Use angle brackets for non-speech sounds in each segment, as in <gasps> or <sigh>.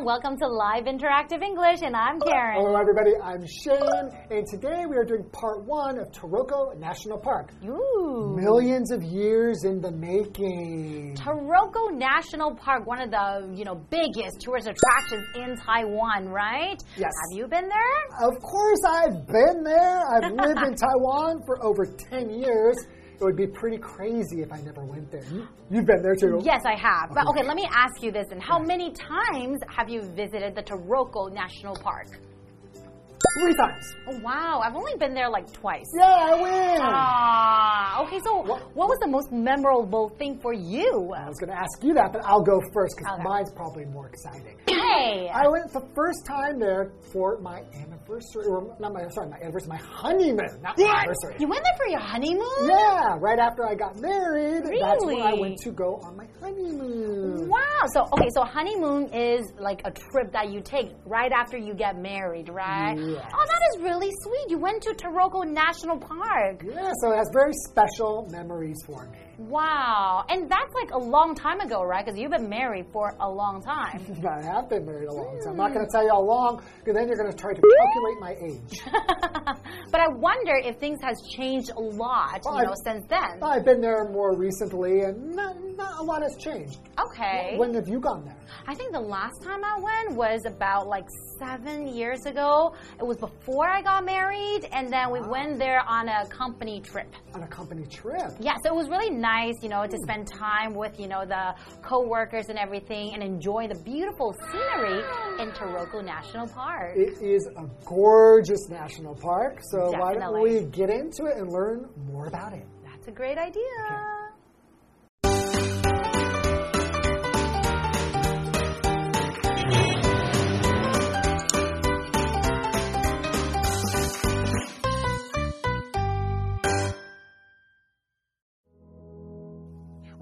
everyone. Welcome to Live Interactive English, and I'm Karen. Hello, everybody. I'm Shane, and today we are doing part one of Taroko National Park. Ooh. Millions of years in the making. Taroko National Park, one of the you know biggest tourist attractions in Taiwan, right? Yes. Have you been there? Of course, I've been there. I've lived in <laughs> Taiwan for over 10 years it would be pretty crazy if I never went there. You've been there too. Yes, I have. But okay, let me ask you this: and how many times have you visited the Taroko National Park? Three times. Oh, wow. I've only been there like twice. Yeah, I win. Ah, okay. So, what, what was the most memorable thing for you? I was going to ask you that, but I'll go first because okay. mine's probably more exciting. Hey! I went the first time there for my anniversary, or not my, sorry, my anniversary, my honeymoon, not what? my anniversary. You went there for your honeymoon? Yeah, right after I got married. Really? That's when I went to go on my honeymoon. Wow. So, okay, so honeymoon is like a trip that you take right after you get married, right? Yes. Oh, that is really sweet. You went to Taroko National Park. Yeah, so it has very special memories for me. Wow. And that's like a long time ago, right? Because you've been married for a long time. <laughs> I have been married a long time. I'm not hmm. going to tell you how long, because then you're going to try to calculate my age. <laughs> but I wonder if things has changed a lot, well, you know, I've, since then. I've been there more recently, and not, not a lot has changed. Okay. When have you gone there? I think the last time I went was about like seven years ago. It was before I got married, and then we wow. went there on a company trip. On a company trip? Yeah, so it was really nice, you know, to hmm. spend time with, you know, the co-workers and everything and enjoy the beautiful scenery in Taroko National Park. It is a gorgeous national park, so Definitely. why don't we get into it and learn more about it? That's a great idea. Okay.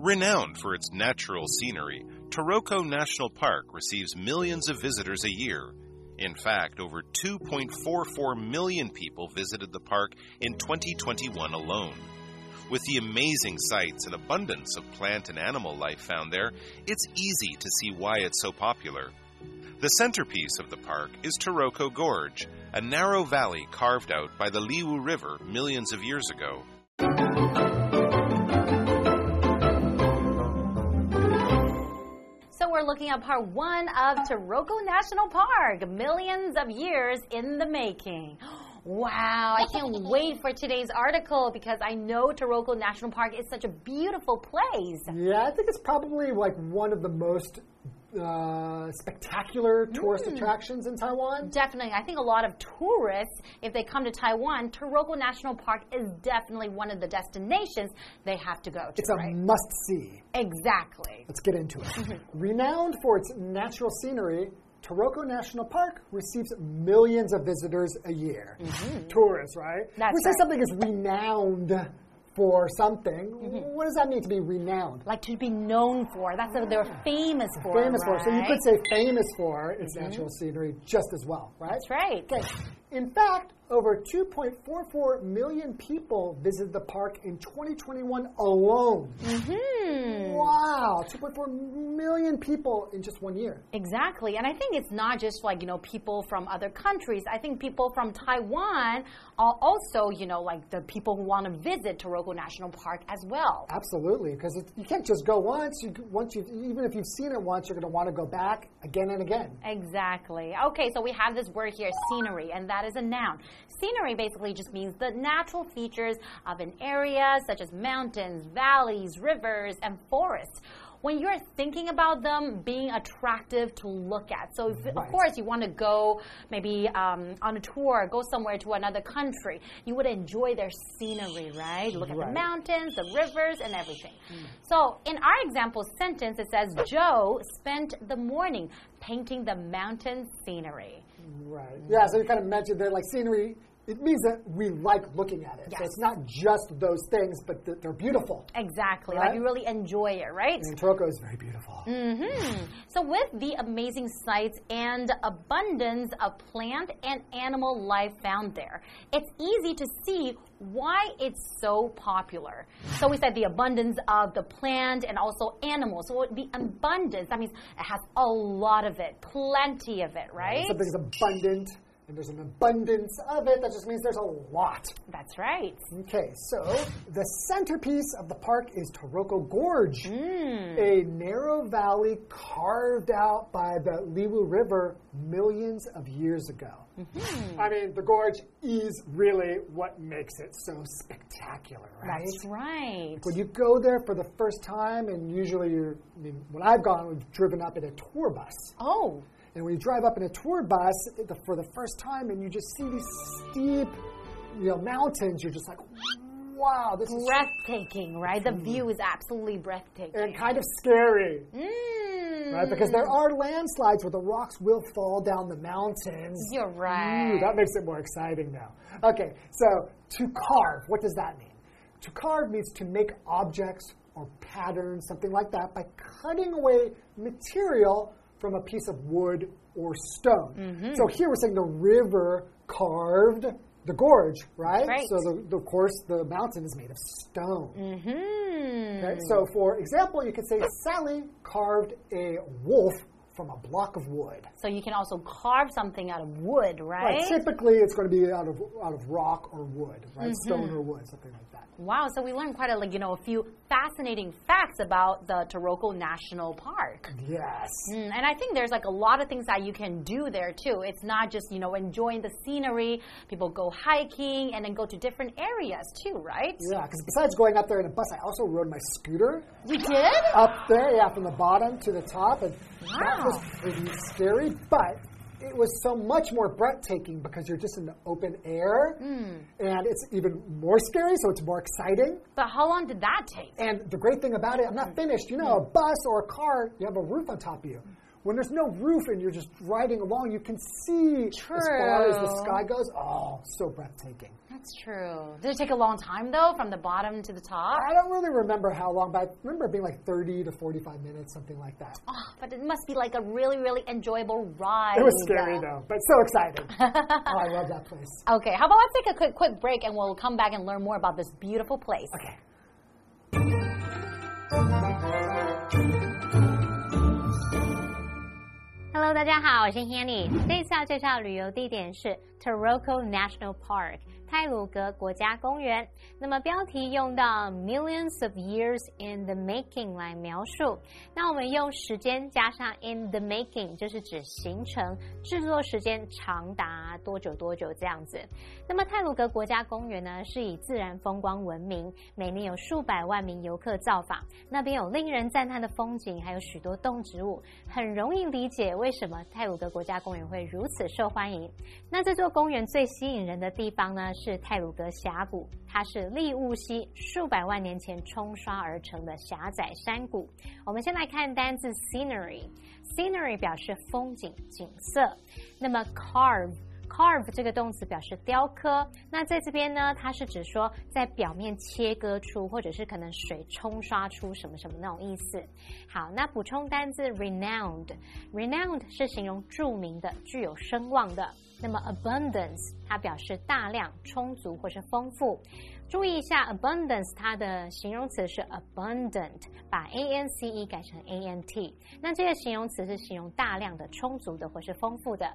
Renowned for its natural scenery, Taroko National Park receives millions of visitors a year. In fact, over 2.44 million people visited the park in 2021 alone. With the amazing sights and abundance of plant and animal life found there, it's easy to see why it's so popular. The centerpiece of the park is Taroko Gorge, a narrow valley carved out by the Liwu River millions of years ago. Looking at part one of Taroko National Park, millions of years in the making. Wow, I can't <laughs> wait for today's article because I know Taroko National Park is such a beautiful place. Yeah, I think it's probably like one of the most uh, spectacular tourist mm. attractions in Taiwan? Definitely. I think a lot of tourists, if they come to Taiwan, Taroko National Park is definitely one of the destinations they have to go to. It's a right? must see. Exactly. Let's get into it. Renowned for its natural scenery, Taroko National Park receives millions of visitors a year. Mm -hmm. Tourists, right? That's we say right. something is renowned for something. Mm -hmm. What does that mean to be renowned? Like to be known for. That's what they're famous for. Famous right? for. So you could say famous for its mm -hmm. natural scenery just as well, right? That's right. Good. In fact, over 2.44 million people visited the park in 2021 alone. Mm -hmm. Wow, 2.4 million people in just one year. Exactly. And I think it's not just like, you know, people from other countries. I think people from Taiwan are also, you know, like the people who want to visit Taroko National Park as well. Absolutely, because you can't just go once. You, once you even if you've seen it once, you're going to want to go back again and again. Exactly. Okay, so we have this word here, scenery, and that is a noun. Scenery basically just means the natural features of an area, such as mountains, valleys, rivers, and forests when you're thinking about them being attractive to look at. So, if, right. of course, you want to go maybe um, on a tour, go somewhere to another country, you would enjoy their scenery, right? Look at the mountains, the rivers, and everything. Mm. So, in our example sentence, it says Joe spent the morning painting the mountain scenery. Right. Yeah, so you kind of mentioned there, like scenery it means that we like looking at it. So Yes. it's not just those things, but that they're beautiful. Exactly. Right? Like you really enjoy it, right? And Taroko is very beautiful. Mm -hmm. So, with the amazing sights and abundance of plant and animal life found there, it's easy to see why it's so popular. So, we said the abundance of the plant and also animals. So, the abundance, that means it has a lot of it, plenty of it, right? Something's abundant, and there's an abundance of it. That just means there's a lot. That's right. Okay, so the centerpiece of the park is Taroko Gorge, Mm. a narrow valley carved out by the Liwu River millions of years ago. Mm-hmm. I mean, the gorge is really what makes it so spectacular, right? That's right. When you go there for the first time, and usually you're, I mean, when I've gone, we've driven up in a tour bus. Oh, And when you drive up in a tour bus for the first time and you just see these steep, you know, mountains, you're just like, wow, this is breathtaking, right? The view is absolutely breathtaking. and kind of scary, Mm. right? Because there are landslides where the rocks will fall down the mountains. You're right. Ooh, that makes it more exciting now. Okay, so to carve, what does that mean? To carve means to make objects or patterns, something like that, by cutting away material from a piece of wood or stone. Mm-hmm. So here we're saying the river carved the gorge, right? Right. So the, the- of course the mountain is made of stone. hmm Okay, so for example, you could say Sally carved a wolf from a block of wood. So you can also carve something out of wood, right? Right. Typically, it's going to be out of out of rock or wood, right? Mm-hmm. Stone or wood, something like that. Wow, so we learned quite a like you know a few fascinating facts about the Taroko National Park. Yes. Mm, and I think there's like a lot of things that you can do there too. It's not just, you know, enjoying the scenery. People go hiking and then go to different areas too, right? Yeah, because besides going up there in a bus, I also rode my scooter You did? up there, yeah, from the bottom to the top, and that was pretty scary, but. It was so much more breathtaking because you're just in the open air, Hmm. and it's even more scary, so it's more exciting. But how long did that take? And the great thing about it, I'm not finished. You know, a bus or a car, you have a roof on top of you. When there's no roof and you're just riding along, you can see as far as the sky goes. Oh, so breathtaking. That's true. Did it take a long time though, from the bottom to the top? I don't really remember how long, but I remember it being like 30 to 45 minutes, something like that. Oh, but it must be like a really, really enjoyable ride. It was scary though, but so exciting. <laughs> oh, I love that place. Okay, how about let's take a quick, quick break and we'll come back and learn more about this beautiful place. Okay. Hello，大家好，我是 Hanny。这次要介绍旅游地点是 Taroko National Park 泰鲁格国家公园。那么标题用到 millions of years in the making 来描述。那我们用时间加上 in the making，就是指形成、制作时间长达多久多久这样子。那么泰鲁格国家公园呢，是以自然风光闻名，每年有数百万名游客造访。那边有令人赞叹的风景，还有许多动植物，很容易理解为什么泰鲁格国家公园会如此受欢迎。那这座公园最吸引人的地方呢，是泰鲁格峡谷，它是利物溪数百万年前冲刷而成的狭窄山谷。我们先来看单字 scenery，scenery 表示风景、景色。那么 carve。Carve 这个动词表示雕刻，那在这边呢，它是指说在表面切割出，或者是可能水冲刷出什么什么那种意思。好，那补充单字 renowned，renowned 是形容著名的、具有声望的。那么 abundance 它表示大量、充足或是丰富。注意一下，abundance 它的形容词是 abundant，把 a n c e 改成 a n t。那这个形容词是形容大量的、充足的或是丰富的。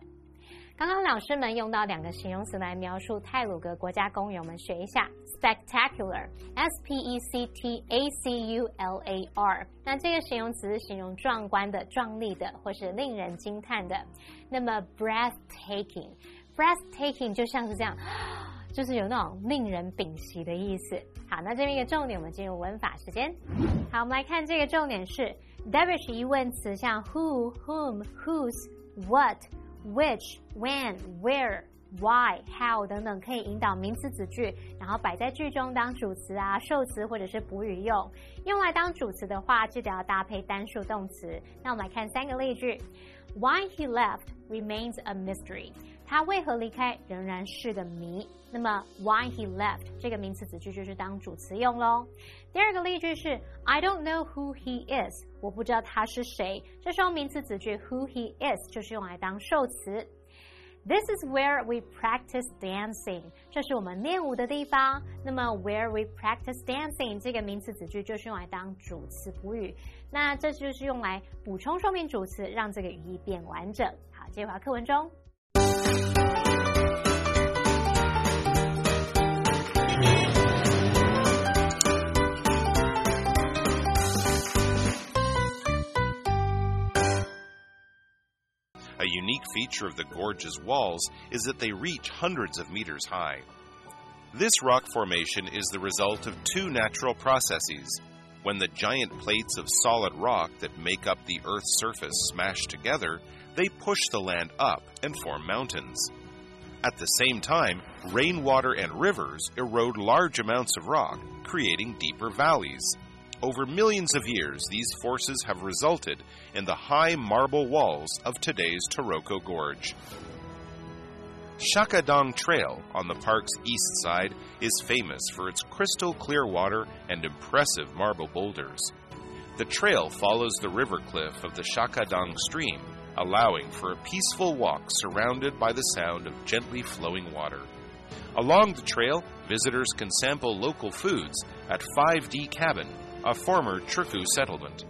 刚刚老师们用到两个形容词来描述泰鲁格国家公园，我们学一下 spectacular，s p e c t a c u l a r。那这个形容词是形容壮观的、壮丽的，或是令人惊叹的。那么 breathtaking，breathtaking 就像是这样，<gasps> 就是有那种令人屏息的意思。好，那这边一个重点，我们进入文法时间。好，我们来看这个重点是 Davish 疑问词，像 who、whom、whose、what。which、when、where、why、how 等等，可以引导名词子句，然后摆在句中当主词啊、受词或者是补语用。用来当主词的话，记得要搭配单数动词。那我们来看三个例句：Why he left remains a mystery。他为何离开仍然是个谜。那么 why he left 这个名词子句就是当主词用喽。第二个例句是 I don't know who he is，我不知道他是谁。这时候名词子句 who he is 就是用来当受词。This is where we practice dancing，这是我们练舞的地方。那么 where we practice dancing 这个名词子句就是用来当主词补语，那这就是用来补充说明主词，让这个语义变完整。好，接回课文中。Feature of the gorge's walls is that they reach hundreds of meters high. This rock formation is the result of two natural processes. When the giant plates of solid rock that make up the Earth's surface smash together, they push the land up and form mountains. At the same time, rainwater and rivers erode large amounts of rock, creating deeper valleys. Over millions of years, these forces have resulted in the high marble walls of today's Taroko Gorge. Shakadong Trail on the park's east side is famous for its crystal clear water and impressive marble boulders. The trail follows the river cliff of the Shakadong stream, allowing for a peaceful walk surrounded by the sound of gently flowing water. Along the trail, visitors can sample local foods at 5D Cabin, a former Truku settlement.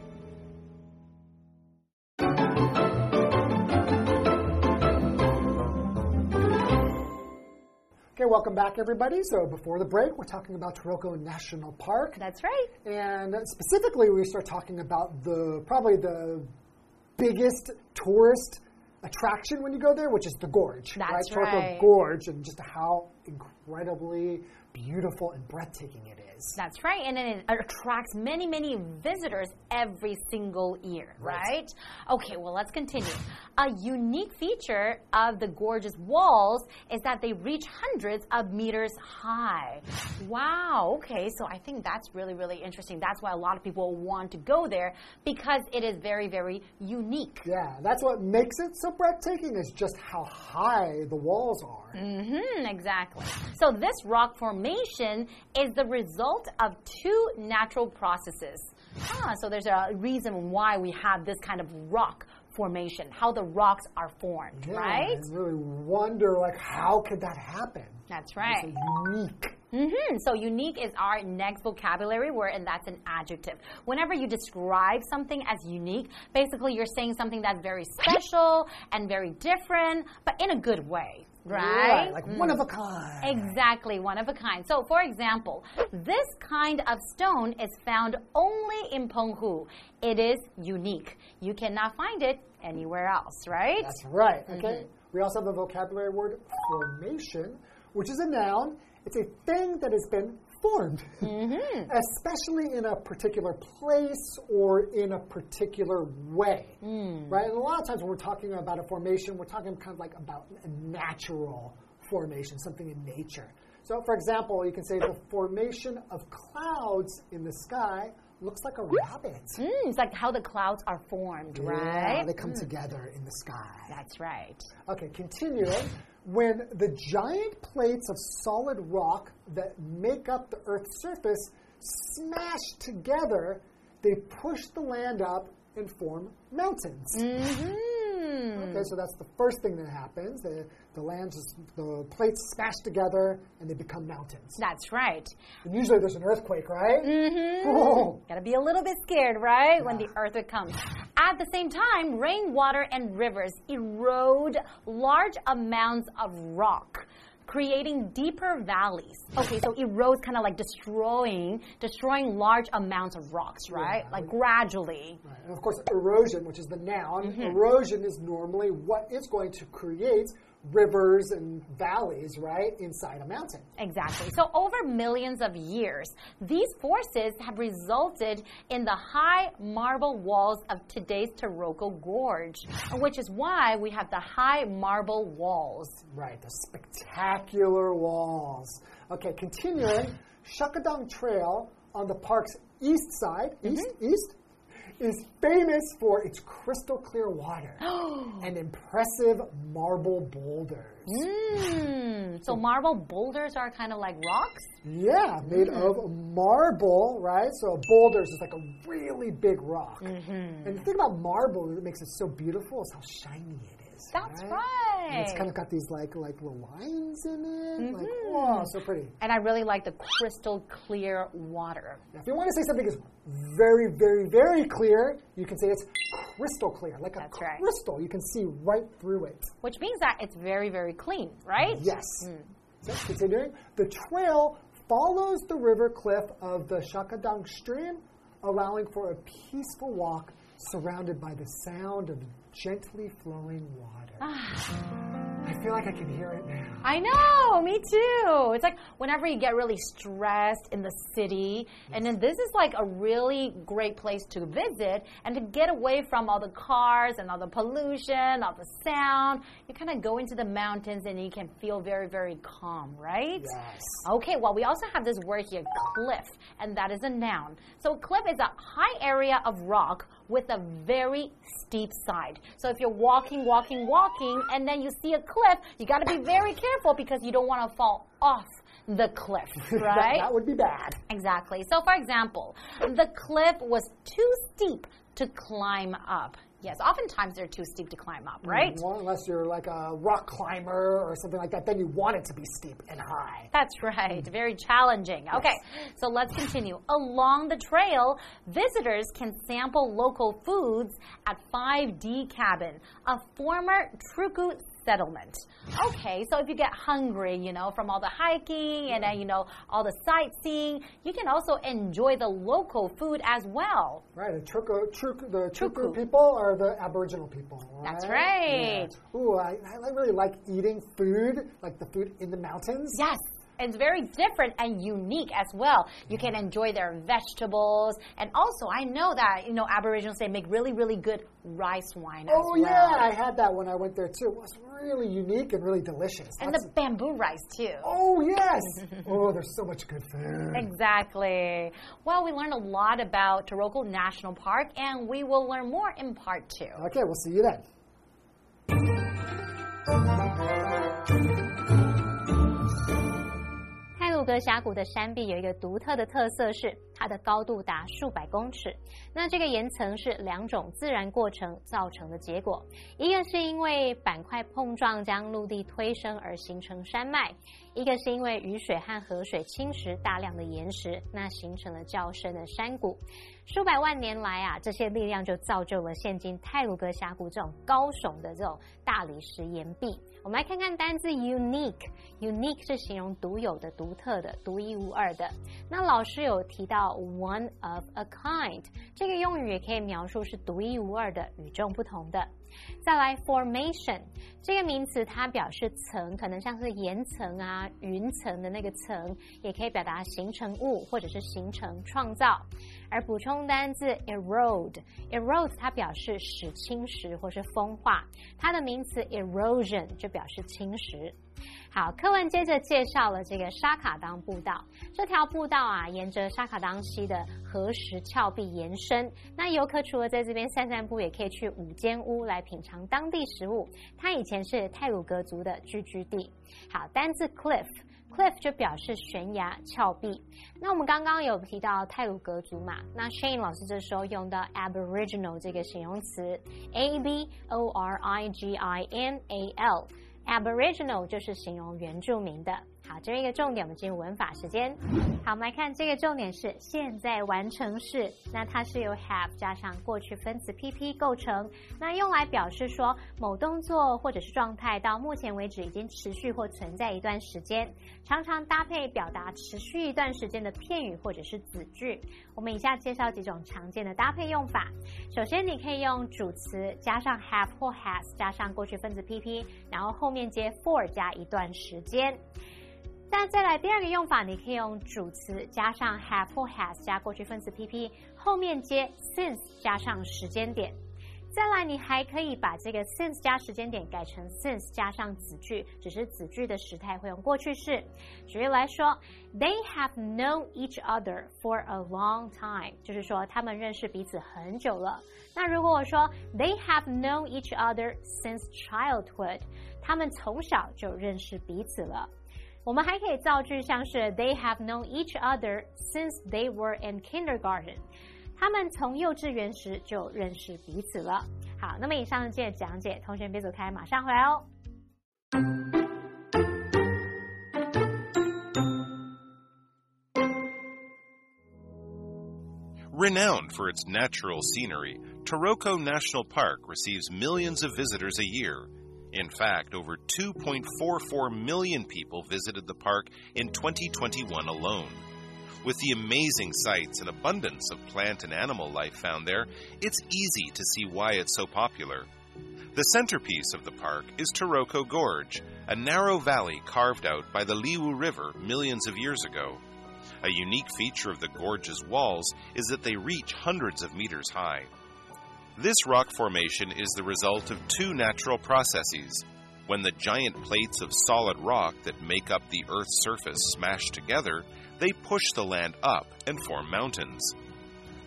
Okay, welcome back, everybody. So before the break, we're talking about Taroko National Park. That's right. And specifically, we start talking about the probably the biggest tourist attraction when you go there, which is the gorge. That's right. Taroko. Gorge, and just how incredibly beautiful and breathtaking it is. That's right, and then it attracts many, many visitors every single year, Right. right? Okay, well, let's continue. A unique feature of the gorgeous walls is that they reach hundreds of meters high. Wow, okay, so I think that's really, really interesting. That's why a lot of people want to go there because it is very, very unique. Yeah, that's what makes it so breathtaking is just how high the walls are. hmm exactly. So this rock formation is the result of two natural processes. Ah, so there's a reason why we have this kind of rock formation, how the rocks are formed, Yeah, right? I really wonder, like, how could that happen? That's right. so unique. hmm So unique is our next vocabulary word, and that's an adjective. Whenever you describe something as unique, basically you're saying something that's very special and very different, but in a good way, right? Like one of a kind. Exactly, one of a kind. So, for example, this kind of stone is found only in Penghu. It is unique. You cannot find it anywhere else, right? That's right. Okay. Mm-hmm. We also have a vocabulary word formation, which is a noun. It's a thing that has been formed, Mm-hmm. <laughs> especially in a particular place or in a particular way. Mm. Right? And a lot of times when we're talking about a formation, we're talking kind of like about a natural formation, something in nature. So, for example, you can say the formation of clouds in the sky looks like a rabbit. Mm, it's like how the clouds are formed, Yeah, right? they come together in the sky. That's right. Okay, continuing. When the giant plates of solid rock that make up the Earth's surface smash together, they push the land up and form mountains. Mm-hmm. Okay, so that's the first thing that happens. The, the land just, the plates smash together and they become mountains. That's right. And usually there's an earthquake, right? Mm-hmm. <laughs> Oh. Gotta be a little bit scared, right? When the earthquake comes. At the same time, rainwater and rivers erode large amounts of rock. Creating deeper valleys. Okay, so erodes kind of like destroying, destroying large amounts of rocks, right? Yeah. Like gradually. Right. And of course, erosion, which is the noun, Mm-hmm. erosion is normally what is going to create rivers and valleys, right, inside a mountain. Exactly. So, over millions of years, these forces have resulted in the high marble walls of today's Taroko Gorge, which is why we have the high marble walls. Right, the spectacular walls. Okay, continuing, Shakadong Trail on the park's east side, east, mm-hmm. east, is famous for its crystal clear water <gasps> and impressive marble boulders. Mm, so <laughs> marble boulders are kind of like rocks? Yeah, made Mm. of marble, right? So boulders is like a really big rock. Mm-hmm. And the thing about marble that makes it so beautiful is how shiny it is. That's And right. it's kind of got these like like little lines in it. Like, Mm-hmm. wow, so pretty. And I really like the crystal clear water. Now, if you want to say something is very, very, very clear, you can say it's crystal clear, like a That's right. crystal. You can see right through it. Which means that it's very, very clean, right? Yes. Mm. So continuing, the trail follows the river cliff of the Shakadang stream, allowing for a peaceful walk surrounded by the sound of gently flowing water. Ah. I feel like I can hear it now. I know, me too. It's like whenever you get really stressed in the city, and then this is like a really great place to visit and to get away from all the cars and all the pollution, all the sound. You kind of go into the mountains and you can feel very, very calm, right? Yes. Okay, well, we also have this word here, cliff, and that is a noun. So, cliff is a high area of rock with a very steep side. So, if you're walking, walking, walking, and then you see a cliff, you got to be very careful because you don't want to fall off the cliff, <laughs> right? that would be bad. Exactly. So, for example, the cliff was too steep to climb up. Yes, oftentimes they're too steep to climb up, right? Mm, well, unless you're like a rock climber or something like that, then you want it to be steep and high. That's right. Very challenging. Okay, so let's continue. Along the trail, visitors can sample local foods at 5D Cabin, a former Truku settlement. Okay, so if you get hungry, you know, from all the hiking and then, you know, all the sightseeing, you can also enjoy the local food as well. Right, the Truku, Truku, the Truku. people are the Aboriginal people. Right? That's right. Yeah. Ooh, I, I really like eating food, like the food in the mountains. Yes. It's very different and unique as well. You can enjoy their vegetables. And also, I know that, you know, Aboriginals, they make really, really good rice wine Oh well. yeah, I had that when I went there too. It was really unique and really delicious. And Lots the bamboo rice, too. oh yes. <laughs> oh, there's so much good food. Exactly. Well, we learned a lot about Taroko National Park, and we will learn more in part two. Okay, we'll see you then. 泰鲁格峡谷的山壁有一个独特的特色是，它的高度达数百公尺。那这个岩层是两种自然过程造成的结果，一个是因为板块碰撞将陆地推升而形成山脉，一个是因为雨水和河水侵蚀大量的岩石，那形成了较深的山谷。数百万年来啊，这些力量就造就了现今泰鲁格峡谷这种高耸的这种大理石岩壁。我们来看看单字 unique，unique 是形容独有的、独特的、独一无二的。那老师有提到 one of a kind，这个用语也可以描述是独一无二的、与众不同的。再来 formation 这个名词，它表示层，可能像是岩层啊、云层的那个层，也可以表达形成物或者是形成、创造。而补充单字 erode，erode 它表示使侵蚀或是风化，它的名词 erosion 就表示侵蚀。好，课文接着介绍了这个沙卡当步道。这条步道啊，沿着沙卡当溪的河石峭壁延伸。那游客除了在这边散散步，也可以去五间屋来品尝当地食物。它以前是泰鲁格族的聚居地。好，单字 cliff。Cliff 就表示悬崖、峭壁。那我们刚刚有提到泰鲁格族嘛？那 Shane 老师这时候用到 Aboriginal 这个形容词，A B O R I G I N A L。Aboriginal 就是形容原住民的。好，这边一个重点，我们进入文法时间。好，我们来看这个重点是现在完成式，那它是由 have 加上过去分词 PP 构成，那用来表示说某动作或者是状态到目前为止已经持续或存在一段时间，常常搭配表达持续一段时间的片语或者是子句。我们以下介绍几种常见的搭配用法。首先，你可以用主词加上 have 或 has 加上过去分词 PP，然后后面接 for 加一段时间。那再来第二个用法，你可以用主词加上 have 或 has 加过去分词 PP，后面接 since 加上时间点。再来，你还可以把这个 since 加时间点改成 since 加上子句，只是子句的时态会用过去式。举例来说，They have known each other for a long time，就是说他们认识彼此很久了。那如果我说 They have known each other since childhood，他们从小就认识彼此了。我们还可以造句，像是 They have known each other since they were in kindergarten。他们从幼稚园时就认识彼此了。好，那么以上这些讲解，同学别走开，马上回来哦。Renowned for its natural scenery, Taroko National Park receives millions of visitors a year. In fact, over 2.44 million people visited the park in 2021 alone. With the amazing sights and abundance of plant and animal life found there, it's easy to see why it's so popular. The centerpiece of the park is Taroko Gorge, a narrow valley carved out by the Liwu River millions of years ago. A unique feature of the gorge's walls is that they reach hundreds of meters high. This rock formation is the result of two natural processes. When the giant plates of solid rock that make up the Earth's surface smash together, they push the land up and form mountains.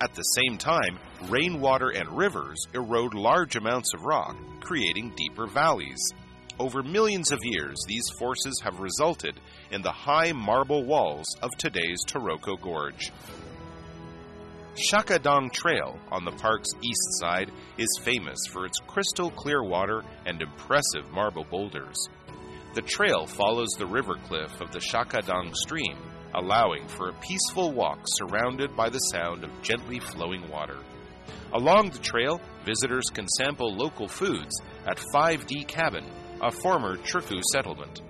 At the same time, rainwater and rivers erode large amounts of rock, creating deeper valleys. Over millions of years, these forces have resulted in the high marble walls of today's Taroko Gorge. Shakadong Trail on the park's east side is famous for its crystal clear water and impressive marble boulders. The trail follows the river cliff of the Shakadong stream allowing for a peaceful walk surrounded by the sound of gently flowing water. Along the trail, visitors can sample local foods at 5D Cabin, a former Truku settlement.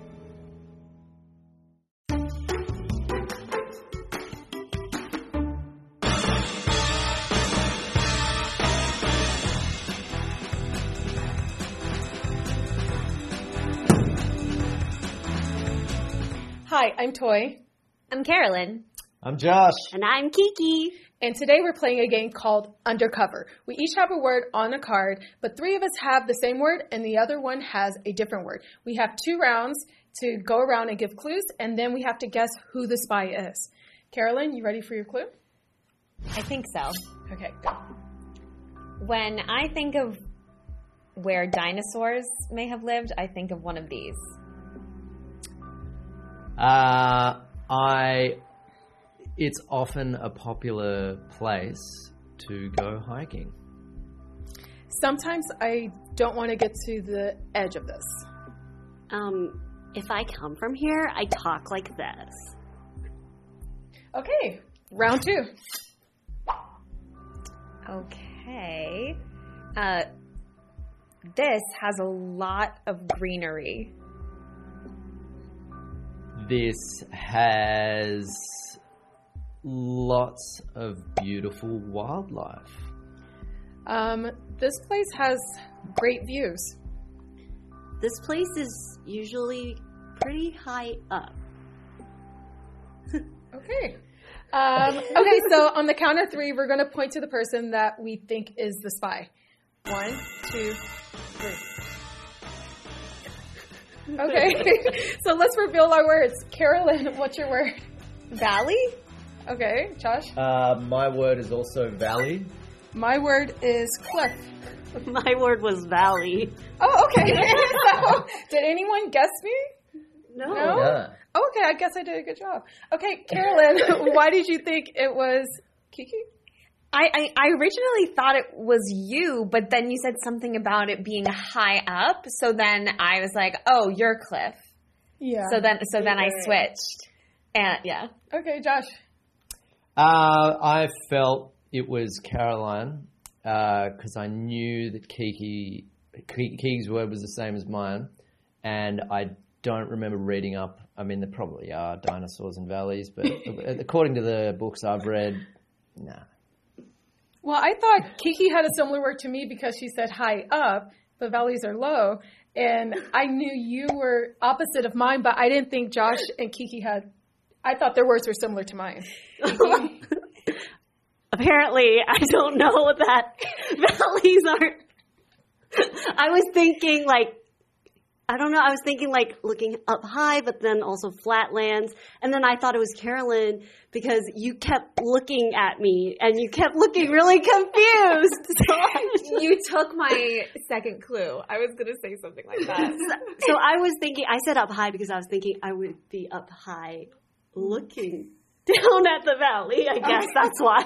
Hi, I'm Toy. I'm Carolyn. I'm Josh. And I'm Kiki. And today we're playing a game called Undercover. We each have a word on a card, but three of us have the same word and the other one has a different word. We have two rounds to go around and give clues, and then we have to guess who the spy is. Carolyn, you ready for your clue? I think so. Okay, go. When I think of where dinosaurs may have lived, I think of one of these. Uh, I. It's often a popular place to go hiking. Sometimes I don't want to get to the edge of this. Um, if I come from here, I talk like this. Okay, round two. Okay. Uh, this has a lot of greenery. This has lots of beautiful wildlife. Um, this place has great views. This place is usually pretty high up. <laughs> Okay. Um, okay, so on the count of three, we're going to point to the person that we think is the spy. One, two, three. Okay, <laughs> so let's reveal our words. Carolyn, what's your word? Valley? Okay, Josh. Uh, my word is also valley. My word is cliff. <laughs> My word was valley. Oh, okay. <laughs> so, did anyone guess me? No. No? Yeah. Okay, I guess I did a good job. Okay, Carolyn, why did you think it was Kiki? I, I, I originally thought it was you, but then you said something about it being high up. So then I was like, oh, you're Cliff. Yeah. So then so then I switched. And yeah. Okay, Josh. Uh, I felt it was Caroline because I knew that Kiki Kiki's word was the same as mine, and I don't remember reading up. I mean, there probably are dinosaurs and valleys, but <laughs> according to the books I've read, nah. Well, I thought Kiki had a similar word to me because she said high up, but valleys are low. And I knew you were opposite of mine, but I didn't think Josh and Kiki had. I thought their words were similar to mine. <laughs> Apparently, I don't know that <laughs> valleys aren't I was thinking like I don't know. I was thinking like looking up high, but then also flatlands. And then I thought it was Carolyn because you kept looking at me and you kept looking really confused. <laughs> So I, <laughs> You took my second clue. I was gonna say something like that. <laughs> so I was thinking, I said up high because I was thinking I would be up high looking down at the valley. I guess that's why.